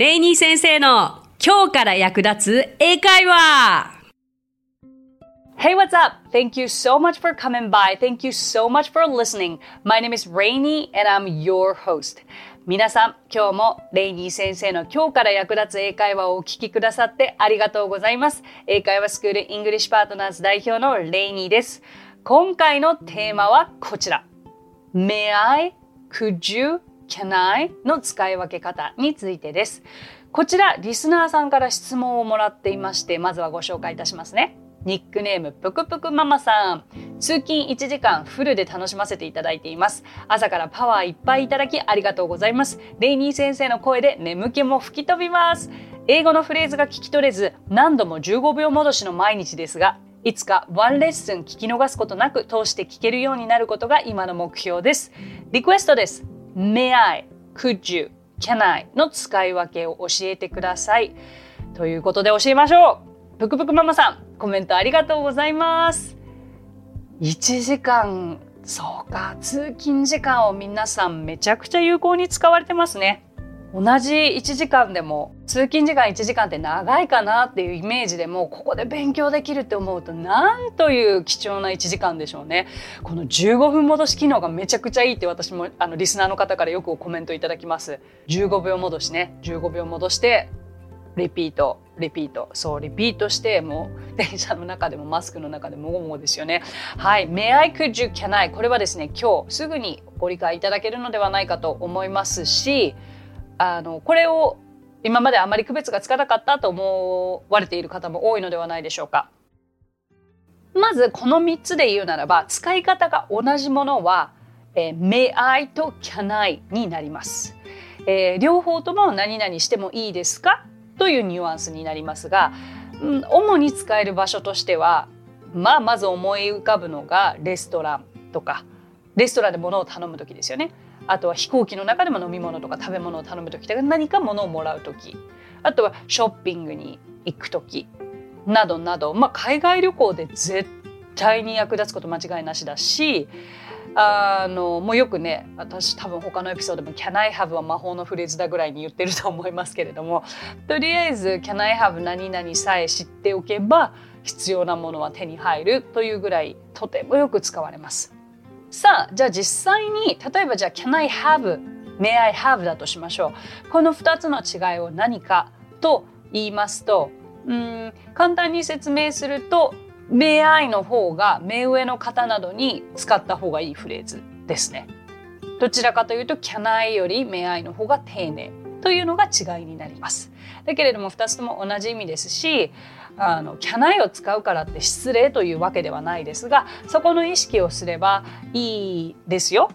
レイニー先生の今日から役立つ英会話 Hey, what's up? Thank you so much for coming by. Thank you so much for listening. My name is Rainy and I'm your host. 皆さん、今日もレイニー先生の今日から役立つ英会話をお聞きくださってありがとうございます。英会話スクールイングリッシュパートナーズ代表のレイニーです。今回のテーマはこちら。May I? Could you? Can I? の使い分け方についてです。こちら、リスナーさんから質問をもらっていまして、まずはご紹介いたしますね。ニックネームぷくぷくママさん通勤1時間フルで楽しませていただいています朝からパワーいっぱいいただきありがとうございますレイニー先生の声で眠気も吹き飛びます英語のフレーズが聞き取れず何度も15秒戻しの毎日ですがいつかワンレッスン聞き逃すことなく通して聞けるようになることが今の目標ですリクエストです May I, could you, can I? の使い分けを教えてください。ということで教えましょう。ぷくぷくママさんコメントありがとうございます。1時間そうか通勤時間を皆さんめちゃくちゃ有効に使われてますね。同じ1時間でも通勤時間1時間って長いかなっていうイメージでもここで勉強できるって思うとなんという貴重な1時間でしょうね。この15分戻し機能がめちゃくちゃいいって私もあのリスナーの方からよくコメントいただきます。15秒戻しね。15秒戻してリピート。リピート。そうリピートしてもう電車の中でもマスクの中でもごもごですよね。はい。May I could you can I これはですね今日すぐにご理解いただけるのではないかと思いますしあのこれを今まであまり区別がつかなかったと思われている方も多いのではないでしょうか。まずこの3つで言うならば使い方が同じものは、えー、May I と Can I になります、えー、両方とも何々してもいいですか？というニュアンスになりますが、うん、主に使える場所としては、まあ、まず思い浮かぶのがレストランとかレストランで物を頼む時ですよね。あとは飛行機の中でも飲み物とか食べ物を頼む時とか何か物をもらう時あとはショッピングに行く時などなど、まあ、海外旅行で絶対に役立つこと間違いなしだしあのもうよくね私多分他のエピソードも「Can I have」は魔法のフレーズだぐらいに言ってると思いますけれどもとりあえず「Can I have 何々」さえ知っておけば必要なものは手に入るというぐらいとてもよく使われます。さあじゃあ実際に例えばじゃあ「Can I have」「May I have」だとしましょう。この2つの違いを何かと言いますとうん簡単に説明すると「May I」の方が目上の方などに使った方がいいフレーズですね。どちらかというと「Can I」より「May I」の方が丁寧。というのが違いになりますだけれども2つとも同じ意味ですしあの can I を使うからって失礼というわけではないですがそこの意識をすればいいですよ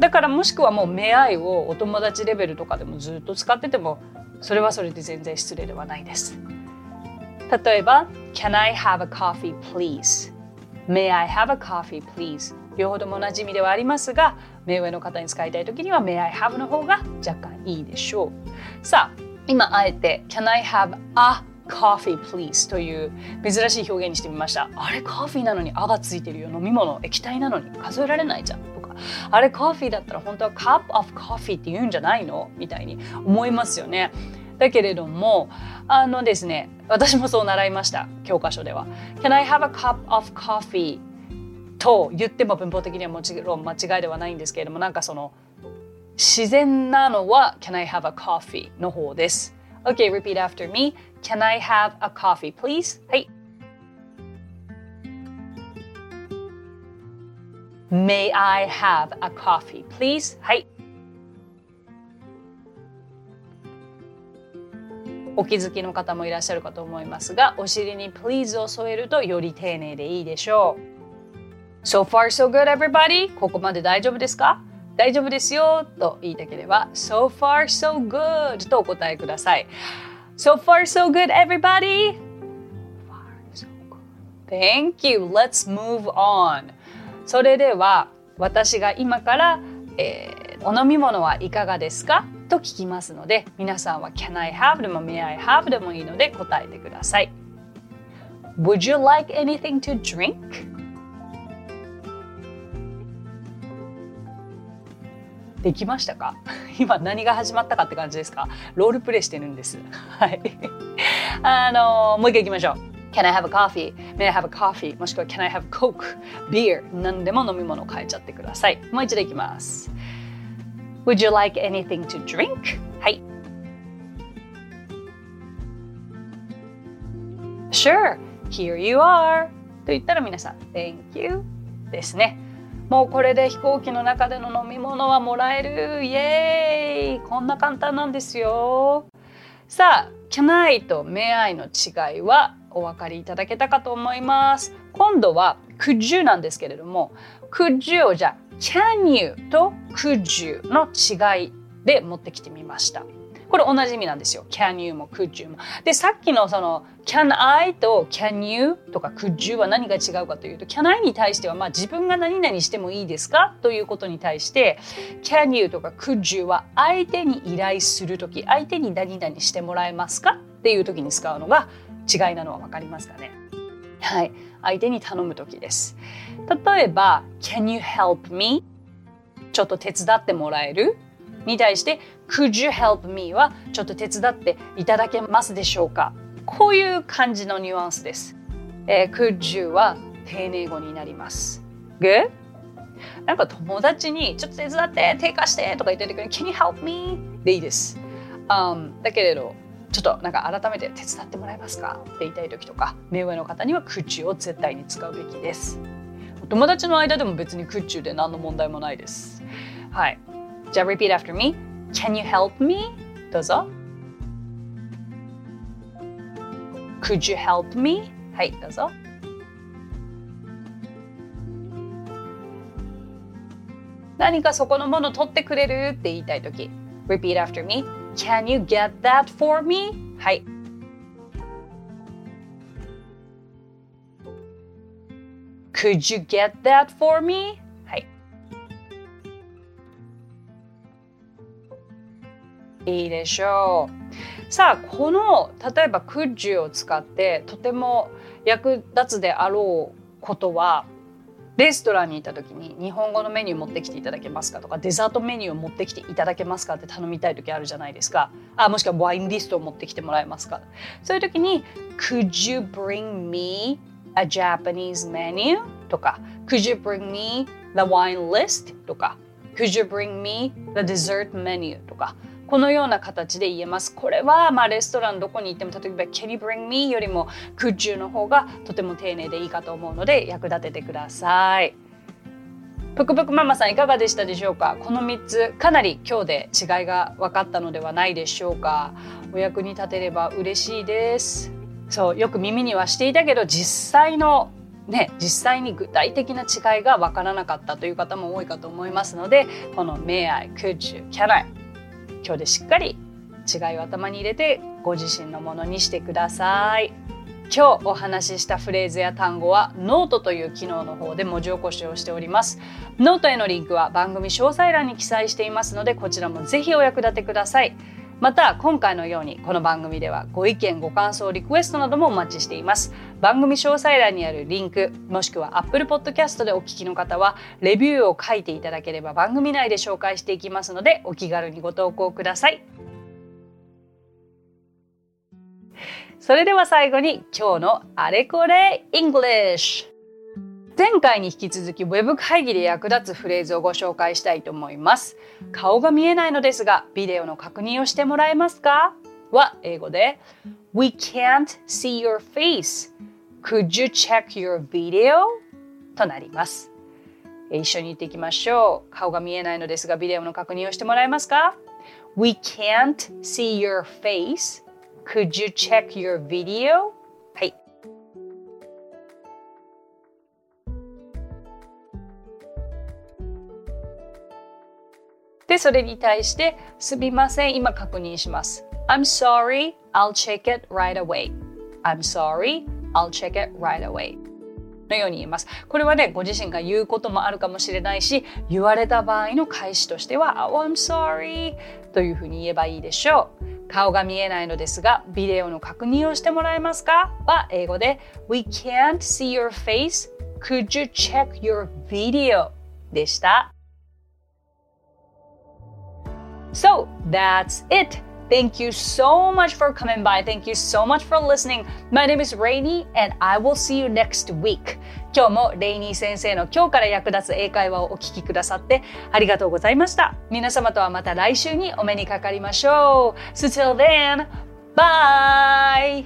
だからもしくはもう May I をお友達レベルとかでもずっと使っててもそれはそれで全然失礼ではないです例えば Can I have a coffee please? May I have a coffee please? 両方とも同じ意味ではありますが目上の方に使いたい時には May I have の方が若干いいでしょう。さあ今あえて Can I have a coffee please? という珍しい表現にしてみました。あれコーヒーなのに「あ」がついてるよ。飲み物液体なのに数えられないじゃん。とかあれコーヒーだったら本当は cup of coffee って言うんじゃないの？みたいに思いますよね。だけれどもあのですね私もそう習いました。教科書では。Can I have a cup of coffee と言っても文法的にはもちろん間違いではないんですけれどもなんかその自然なのは Can I have a coffee? の方です OK, repeat after me. Can I have a coffee, please? はい。May I have a coffee, please? はい。お気づきの方もいらっしゃるかと思いますが、お尻に please を添えるとより丁寧でいいでしょう。So far, so good, everybody? ここまで大丈夫ですか大丈夫ですよと言いたければ So far so good とお答えください So far so good everybody Thank you Let's move on それでは私が今から、えー、お飲み物はいかがですかと聞きますので皆さんは Can I have でも May I have でもいいので答えてください Would you like anything to drink? できましたか今何が始まったかって感じですかロールプレイしてるんです。はい。あのもう一回いきましょう。Can I have a coffee? May I have a coffee? もしくは Can I have Coke? Beer? 何でも飲み物を変えちゃってください。もう一度いきます。Would you like anything to drink? はい。Sure, here you are. と言ったら皆さん、Thank you ですね。もうこれで飛行機の中での飲み物はもらえるイエーイこんな簡単なんですよ。さあ、can I と may I の違いはお分かりいただけたかと思います。今度は could you なんですけれども could you をじゃあ can you と could you の違いで持ってきてみました。これ同じ意味なんですよ。can you も could you も。で、さっきのその can I と can you とか could you は何が違うかというと can I に対してはまあ自分が何々してもいいですか？ということに対して can you とか could you は相手に依頼する時相手に何々してもらえますか？っていう時に使うのが違いなのは分かりますかね？はい。相手に頼む時です。例えば can you help me ちょっと手伝ってもらえる？に対して Could you help me はちょっと手伝っていただけますでしょうか？こういう感じのニュアンスです。えー、could you は丁寧語になります。Good? なんか友達にちょっと手伝って手貸してとか言っててくれ Can you help me? でいいです。Um, だけれどちょっとなんか改めて手伝ってもらえますか？って言いたい時とか目上の方には could you を絶対に使うべきです。友達の間でも別に could you で何の問題もないです。はい。じゃあ repeat after me. Can you help me? どうぞ。Could you help me? はい、どうぞ。何かそこのもの取ってくれるって言いたいとき。Repeat after me. Can you get that for me? はい。Could you get that for me? いいでしょう。さあこの例えばクッジュを使ってとても役立つであろうことはレストランに行った時に日本語のメニュー持ってきていただけますかとかデザートメニューを持ってきていただけますかって頼みたい時あるじゃないですかあもしくはワインリストを持ってきてもらえますかそういう時に Could you bring me a Japanese menu? とか Could you bring me the wine list? とか Could you bring me the dessert menu? とかこのような形で言えます。これはまあレストランどこに行っても例えば Can you bring me? よりも Could you の方がとても丁寧でいいかと思うので役立ててください。ぷくぷくママさんいかがでしたでしょうか？この3つかなり今日で違いが分かったのではないでしょうか？お役に立てれば嬉しいですそうよく耳にはしていたけど実際のね、実際に具体的な違いが分からなかったという方も多いかと思いますのでこの「May I?」「Could you?」「Can I?」今日でしっかり違いを頭に入れてご自身のものにしてください。今日お話ししたフレーズや単語はノートという機能の方で文字起こしをしております。ノートへのリンクは番組詳細欄に記載していますのでこちらもぜひお役立てください。また今回のようにこの番組ではご意見ご感想リクエストなどもお待ちしています番組詳細欄にあるリンクもしくは Apple Podcast でお聞きの方はレビューを書いていただければ番組内で紹介していきますのでお気軽にご投稿くださいそれでは最後に今日のあれこれ English 前回に引き続き Web 会議で役立つフレーズをご紹介したいと思います。顔が見えないのですが、ビデオの確認をしてもらえますか？は英語で We can't see your face. Could you check your video? となります。一緒に言っていきましょう。顔が見えないのですが、ビデオの確認をしてもらえますか ?We can't see your face. Could you check your video? はいで、それに対して、すみません、今確認します。I'm sorry, I'll check it right away. I'm sorry, I'll check it right away. のように言います。これはね、ご自身が言うこともあるかもしれないし、言われた場合の返しとしては、Oh, I'm sorry というふうに言えばいいでしょう。顔が見えないのですが、ビデオの確認をしてもらえますか？は英語で、We can't see your face. Could you check your video? でした。So that's it. Thank you so much for coming by. Thank you so much for listening. My name is Rainy and I will see you next week. 今日もレイニー先生の今日から役立つ英会話をお聞きくださってありがとうございました。皆様とはまた来週にお目にかかりましょう。So till then, bye!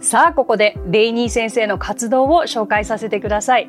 さあ、ここでレイニー先生の活動を紹介させてください。